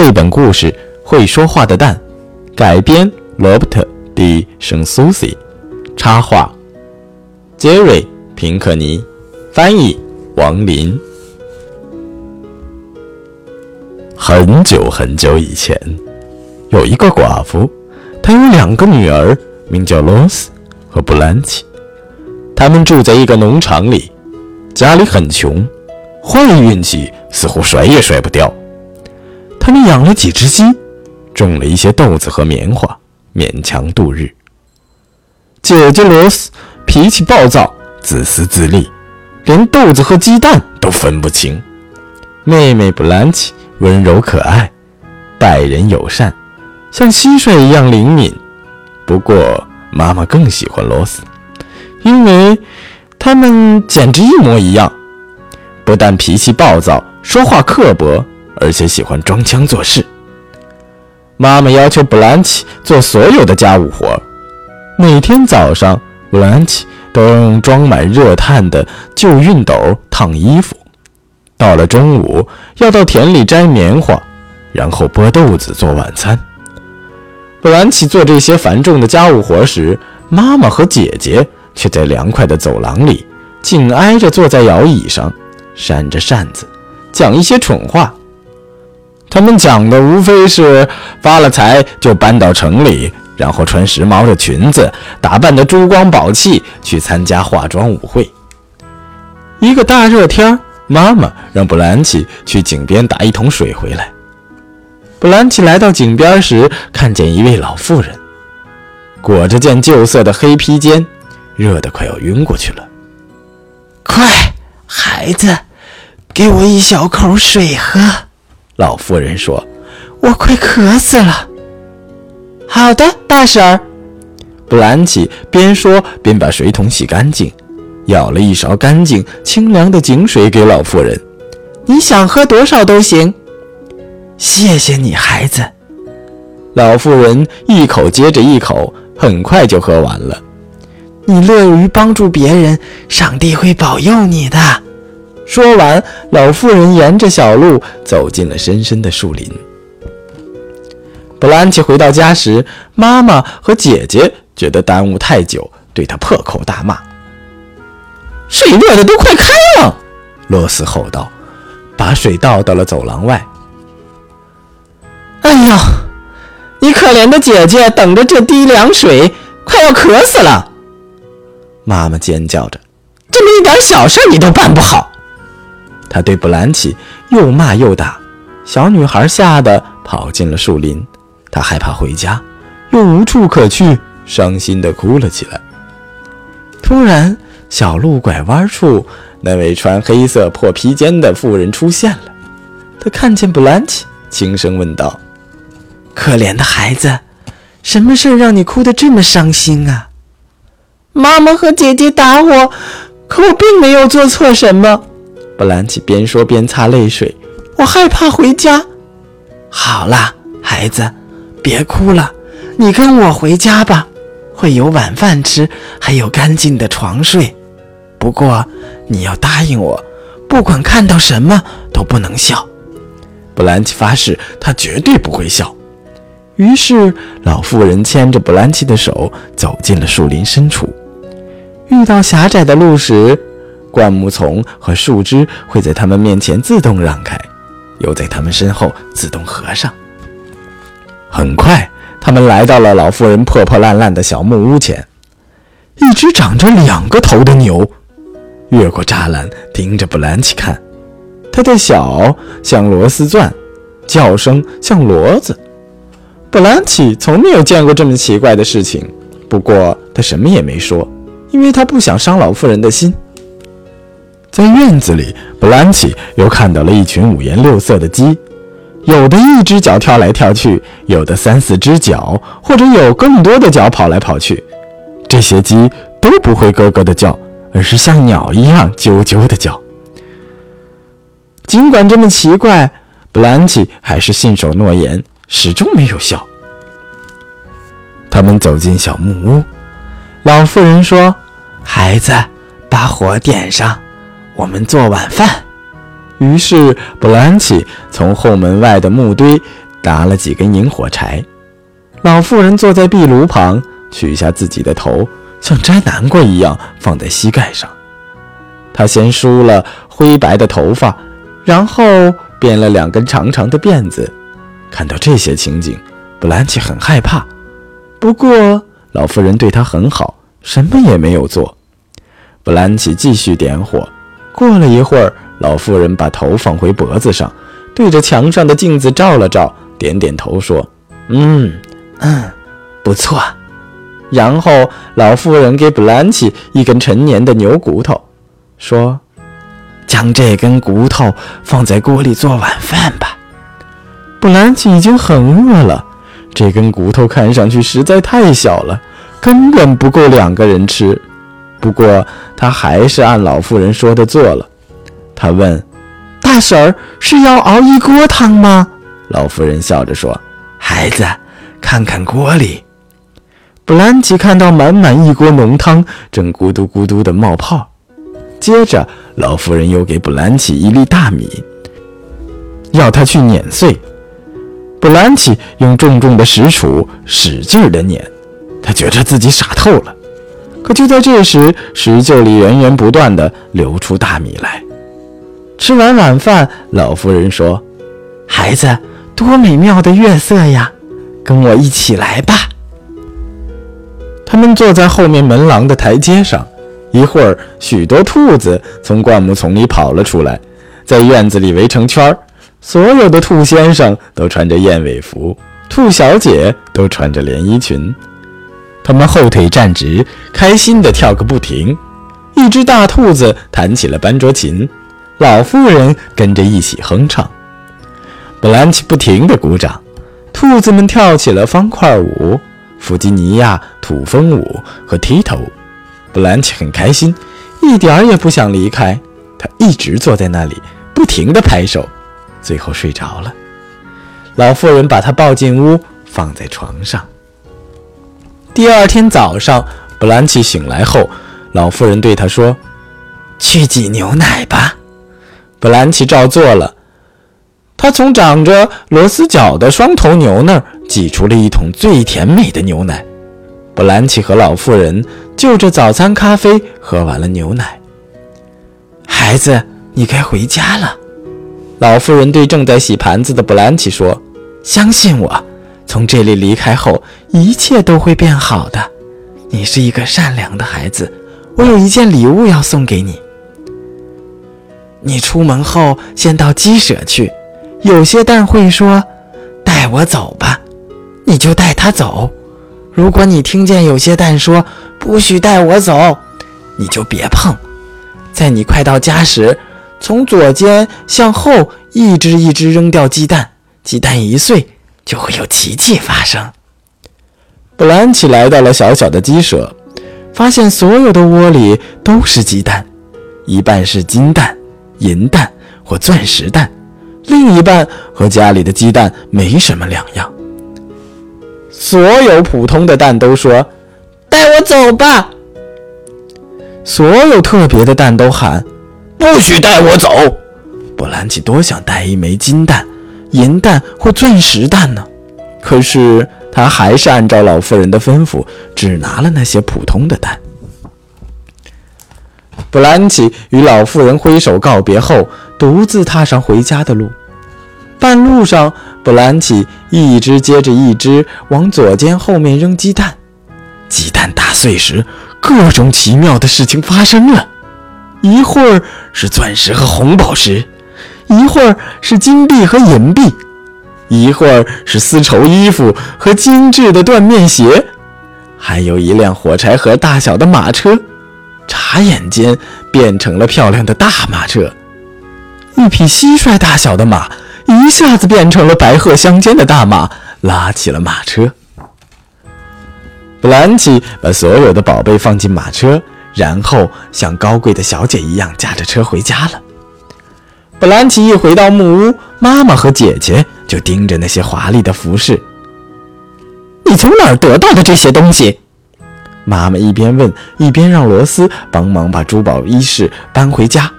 绘本故事《会说话的蛋》，改编罗伯特·蒂圣苏西，插画杰瑞·平克尼，翻译王林。很久很久以前，有一个寡妇，她有两个女儿，名叫罗斯和布兰奇。他们住在一个农场里，家里很穷，坏运气似乎甩也甩不掉。他们养了几只鸡，种了一些豆子和棉花，勉强度日。姐姐罗斯脾气暴躁，自私自利，连豆子和鸡蛋都分不清。妹妹布兰奇温柔可爱，待人友善，像蟋蟀一样灵敏。不过妈妈更喜欢罗斯。因为他们简直一模一样，不但脾气暴躁、说话刻薄，而且喜欢装腔作势。妈妈要求布兰奇做所有的家务活，每天早上，布兰奇都用装满热炭的旧熨斗烫衣服；到了中午，要到田里摘棉花，然后剥豆子做晚餐。布兰奇做这些繁重的家务活时，妈妈和姐姐。却在凉快的走廊里，紧挨着坐在摇椅上，扇着扇子，讲一些蠢话。他们讲的无非是发了财就搬到城里，然后穿时髦的裙子，打扮得珠光宝气，去参加化妆舞会。一个大热天，妈妈让布兰奇去井边打一桶水回来。布兰奇来到井边时，看见一位老妇人，裹着件旧色的黑披肩。热得快要晕过去了。快，孩子，给我一小口水喝。老妇人说：“我快渴死了。”好的，大婶儿。布兰奇边说边把水桶洗干净，舀了一勺干净清凉的井水给老妇人。你想喝多少都行。谢谢你，孩子。老妇人一口接着一口，很快就喝完了。你乐于帮助别人，上帝会保佑你的。说完，老妇人沿着小路走进了深深的树林。布兰奇回到家时，妈妈和姐姐觉得耽误太久，对他破口大骂：“水热的都快开了！”罗斯吼道，把水倒到了走廊外。“哎呀，你可怜的姐姐等着这滴凉水，快要渴死了。”妈妈尖叫着：“这么一点小事你都办不好！”他对布兰奇又骂又打，小女孩吓得跑进了树林。她害怕回家，又无处可去，伤心地哭了起来。突然，小路拐弯处，那位穿黑色破披肩的妇人出现了。她看见布兰奇，轻声问道：“可怜的孩子，什么事让你哭得这么伤心啊？”妈妈和姐姐打我，可我并没有做错什么。布兰奇边说边擦泪水。我害怕回家。好了，孩子，别哭了，你跟我回家吧，会有晚饭吃，还有干净的床睡。不过你要答应我，不管看到什么都不能笑。布兰奇发誓，他绝对不会笑。于是，老妇人牵着布兰奇的手走进了树林深处。遇到狭窄的路时，灌木丛和树枝会在他们面前自动让开，又在他们身后自动合上。很快，他们来到了老妇人破破烂烂的小木屋前。一只长着两个头的牛越过栅栏，盯着布兰奇看。它的小像螺丝钻，叫声像骡子。布兰奇从没有见过这么奇怪的事情，不过他什么也没说。因为他不想伤老妇人的心。在院子里，布兰奇又看到了一群五颜六色的鸡，有的一只脚跳来跳去，有的三四只脚，或者有更多的脚跑来跑去。这些鸡都不会咯咯的叫，而是像鸟一样啾啾的叫。尽管这么奇怪，布兰奇还是信守诺言，始终没有笑。他们走进小木屋。老妇人说：“孩子，把火点上，我们做晚饭。”于是布兰奇从后门外的木堆打了几根引火柴。老妇人坐在壁炉旁，取下自己的头，像摘南瓜一样放在膝盖上。她先梳了灰白的头发，然后编了两根长长的辫子。看到这些情景，布兰奇很害怕。不过老妇人对她很好，什么也没有做。布兰奇继续点火。过了一会儿，老妇人把头放回脖子上，对着墙上的镜子照了照，点点头说：“嗯。”嗯，不错。然后老妇人给布兰奇一根陈年的牛骨头，说：“将这根骨头放在锅里做晚饭吧。”布兰奇已经很饿了，这根骨头看上去实在太小了，根本不够两个人吃。不过他还是按老妇人说的做了。他问：“大婶儿是要熬一锅汤吗？”老妇人笑着说：“孩子。”看看锅里，布兰奇看到满满一锅浓汤正咕嘟咕嘟地冒泡。接着，老妇人又给布兰奇一粒大米，要他去碾碎。布兰奇用重重的石杵使劲地碾，他觉得自己傻透了。可就在这时，石臼里源源不断地流出大米来。吃完晚饭，老妇人说：“孩子，多美妙的月色呀！”跟我一起来吧。他们坐在后面门廊的台阶上，一会儿，许多兔子从灌木丛里跑了出来，在院子里围成圈儿。所有的兔先生都穿着燕尾服，兔小姐都穿着连衣裙。他们后腿站直，开心地跳个不停。一只大兔子弹起了班卓琴，老妇人跟着一起哼唱。布兰奇不停地鼓掌。兔子们跳起了方块舞、弗吉尼亚土风舞和踢踏舞。布兰奇很开心，一点儿也不想离开。他一直坐在那里，不停地拍手，最后睡着了。老妇人把他抱进屋，放在床上。第二天早上，布兰奇醒来后，老妇人对他说：“去挤牛奶吧。”布兰奇照做了。他从长着螺丝脚的双头牛那儿挤出了一桶最甜美的牛奶。布兰奇和老妇人就着早餐咖啡喝完了牛奶。孩子，你该回家了。老妇人对正在洗盘子的布兰奇说：“相信我，从这里离开后，一切都会变好的。你是一个善良的孩子，我有一件礼物要送给你。你出门后先到鸡舍去。”有些蛋会说：“带我走吧。”你就带它走。如果你听见有些蛋说：“不许带我走”，你就别碰。在你快到家时，从左肩向后一只一只扔掉鸡蛋，鸡蛋一碎，就会有奇迹发生。布兰奇来到了小小的鸡舍，发现所有的窝里都是鸡蛋，一半是金蛋、银蛋或钻石蛋。另一半和家里的鸡蛋没什么两样。所有普通的蛋都说：“带我走吧。”所有特别的蛋都喊：“不许带我走！”布兰奇多想带一枚金蛋、银蛋或钻石蛋呢，可是他还是按照老妇人的吩咐，只拿了那些普通的蛋。布兰奇与老妇人挥手告别后，独自踏上回家的路。半路上，布兰奇一只接着一只往左肩后面扔鸡蛋，鸡蛋打碎时，各种奇妙的事情发生了。一会儿是钻石和红宝石，一会儿是金币和银币，一会儿是丝绸衣服和精致的缎面鞋，还有一辆火柴盒大小的马车，眨眼间变成了漂亮的大马车，一匹蟋蟀大小的马。一下子变成了白鹤相间的大马，拉起了马车。布兰奇把所有的宝贝放进马车，然后像高贵的小姐一样驾着车回家了。布兰奇一回到木屋，妈妈和姐姐就盯着那些华丽的服饰。你从哪儿得到的这些东西？妈妈一边问，一边让罗斯帮忙把珠宝衣饰搬回家。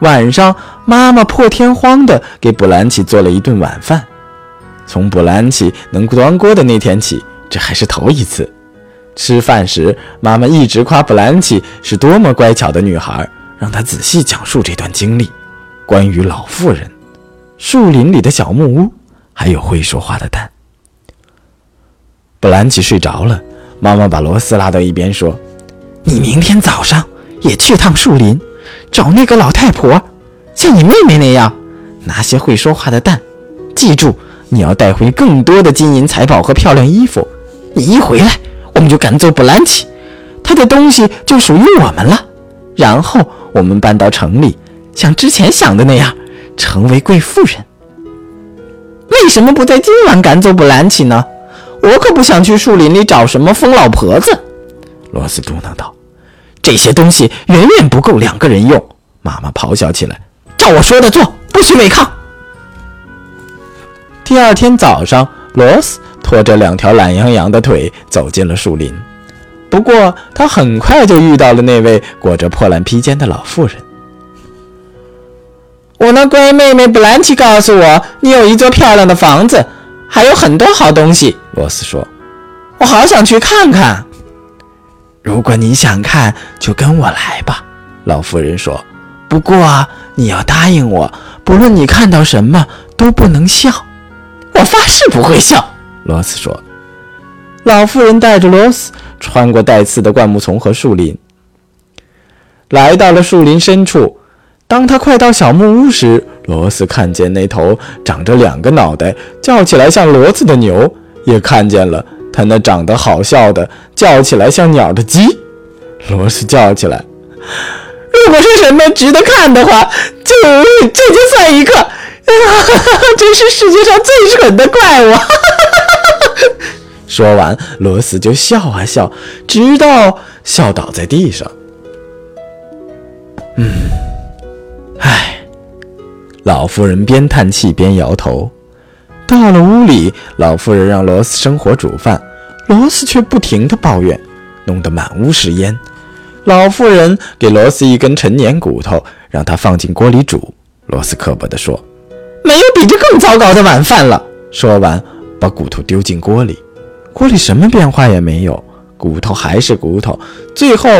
晚上，妈妈破天荒地给布兰奇做了一顿晚饭。从布兰奇能端锅的那天起，这还是头一次。吃饭时，妈妈一直夸布兰奇是多么乖巧的女孩，让她仔细讲述这段经历：关于老妇人、树林里的小木屋，还有会说话的蛋。布兰奇睡着了，妈妈把罗斯拉到一边说：“你明天早上也去趟树林，找那个老太婆，像你妹妹那样，拿些会说话的蛋。记住，你要带回更多的金银财宝和漂亮衣服。你一回来。”我们就赶走布兰奇，他的东西就属于我们了。然后我们搬到城里，像之前想的那样，成为贵妇人。为什么不在今晚赶走布兰奇呢？我可不想去树林里找什么疯老婆子。罗斯嘟囔道：“这些东西远远不够两个人用。”妈妈咆哮起来：“照我说的做，不许违抗！”第二天早上，罗斯。拖着两条懒洋洋的腿走进了树林，不过他很快就遇到了那位裹着破烂披肩的老妇人。我那乖妹妹布兰奇告诉我，你有一座漂亮的房子，还有很多好东西。罗斯说：“我好想去看看。”如果你想看，就跟我来吧。”老妇人说。“不过你要答应我，不论你看到什么，都不能笑。”“我发誓不会笑。”罗斯说：“老妇人带着罗斯穿过带刺的灌木丛和树林，来到了树林深处。当他快到小木屋时，罗斯看见那头长着两个脑袋、叫起来像骡子的牛，也看见了他那长得好笑的、叫起来像鸟的鸡。罗斯叫起来：‘如果是什么值得看的话，就这就算一个。’真是世界上最蠢的怪物！” 说完，罗斯就笑啊笑，直到笑倒在地上。嗯，唉，老妇人边叹气边摇头。到了屋里，老妇人让罗斯生火煮饭，罗斯却不停地抱怨，弄得满屋是烟。老妇人给罗斯一根陈年骨头，让他放进锅里煮。罗斯刻薄地说：“没有比这更糟糕的晚饭了。”说完，把骨头丢进锅里。锅里什么变化也没有，骨头还是骨头，最后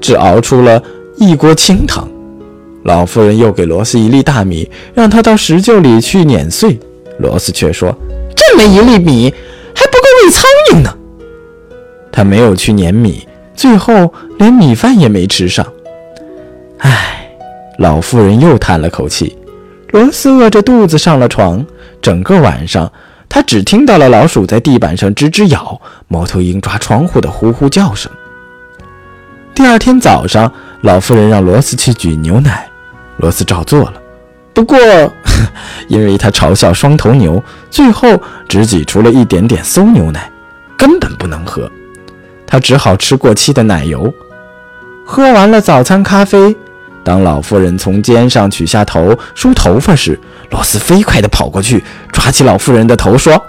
只熬出了一锅清汤。老妇人又给罗斯一粒大米，让他到石臼里去碾碎。罗斯却说：“这么一粒米还不够喂苍蝇呢。”他没有去碾米，最后连米饭也没吃上。唉，老妇人又叹了口气。罗斯饿着肚子上了床，整个晚上。他只听到了老鼠在地板上吱吱咬，猫头鹰抓窗户的呼呼叫声。第二天早上，老妇人让罗斯去举牛奶，罗斯照做了。不过，因为他嘲笑双头牛，最后只挤出了一点点馊牛奶，根本不能喝。他只好吃过期的奶油。喝完了早餐咖啡。当老妇人从肩上取下头梳头发时，罗斯飞快地跑过去，抓起老妇人的头说：“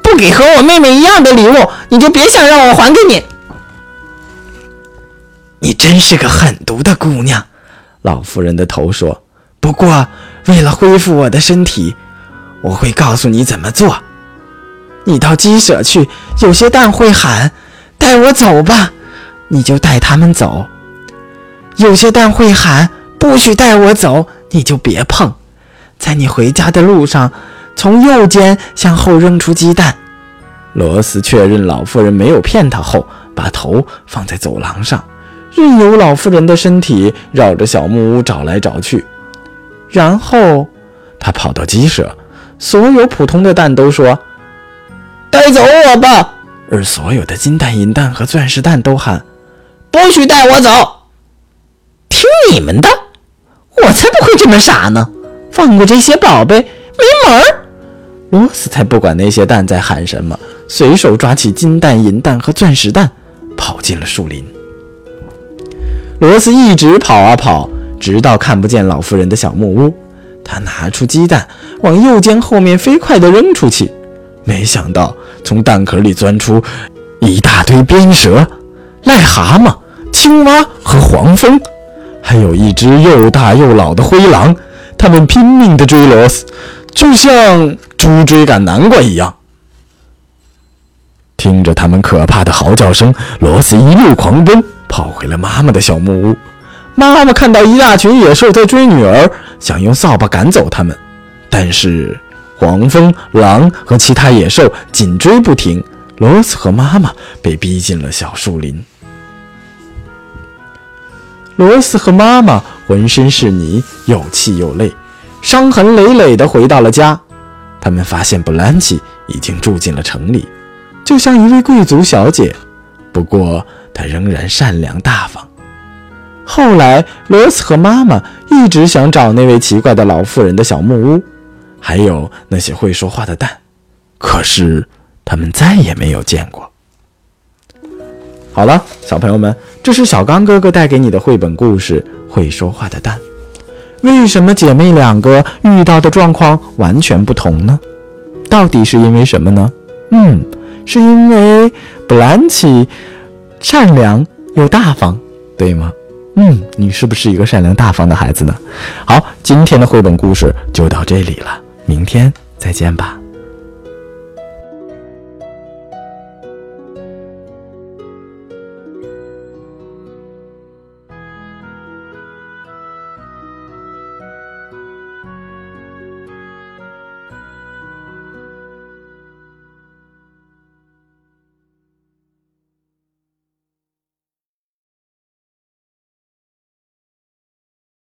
不给和我妹妹一样的礼物，你就别想让我还给你。”你真是个狠毒的姑娘，老妇人的头说。不过，为了恢复我的身体，我会告诉你怎么做。你到鸡舍去，有些蛋会喊：“带我走吧！”你就带他们走。有些蛋会喊“不许带我走”，你就别碰。在你回家的路上，从右肩向后扔出鸡蛋。罗斯确认老妇人没有骗他后，把头放在走廊上，任由老妇人的身体绕着小木屋找来找去。然后他跑到鸡舍，所有普通的蛋都说：“带走我吧！”而所有的金蛋、银蛋和钻石蛋都喊：“不许带我走！”听你们的，我才不会这么傻呢！放过这些宝贝没门儿！罗斯才不管那些蛋在喊什么，随手抓起金蛋、银蛋和钻石蛋，跑进了树林。罗斯一直跑啊跑，直到看不见老妇人的小木屋。他拿出鸡蛋，往右肩后面飞快地扔出去，没想到从蛋壳里钻出一大堆鞭蛇、癞蛤蟆、青蛙和黄蜂。还有一只又大又老的灰狼，他们拼命地追罗斯，就像猪追赶南瓜一样。听着他们可怕的嚎叫声，罗斯一路狂奔，跑回了妈妈的小木屋。妈妈看到一大群野兽在追女儿，想用扫把赶走他们，但是黄蜂、狼和其他野兽紧追不停。罗斯和妈妈被逼进了小树林。罗斯和妈妈浑身是泥，又气又累，伤痕累累地回到了家。他们发现布兰奇已经住进了城里，就像一位贵族小姐，不过他仍然善良大方。后来，罗斯和妈妈一直想找那位奇怪的老妇人的小木屋，还有那些会说话的蛋，可是他们再也没有见过。好了，小朋友们，这是小刚哥哥带给你的绘本故事《会说话的蛋》。为什么姐妹两个遇到的状况完全不同呢？到底是因为什么呢？嗯，是因为布兰奇善良又大方，对吗？嗯，你是不是一个善良大方的孩子呢？好，今天的绘本故事就到这里了，明天再见吧。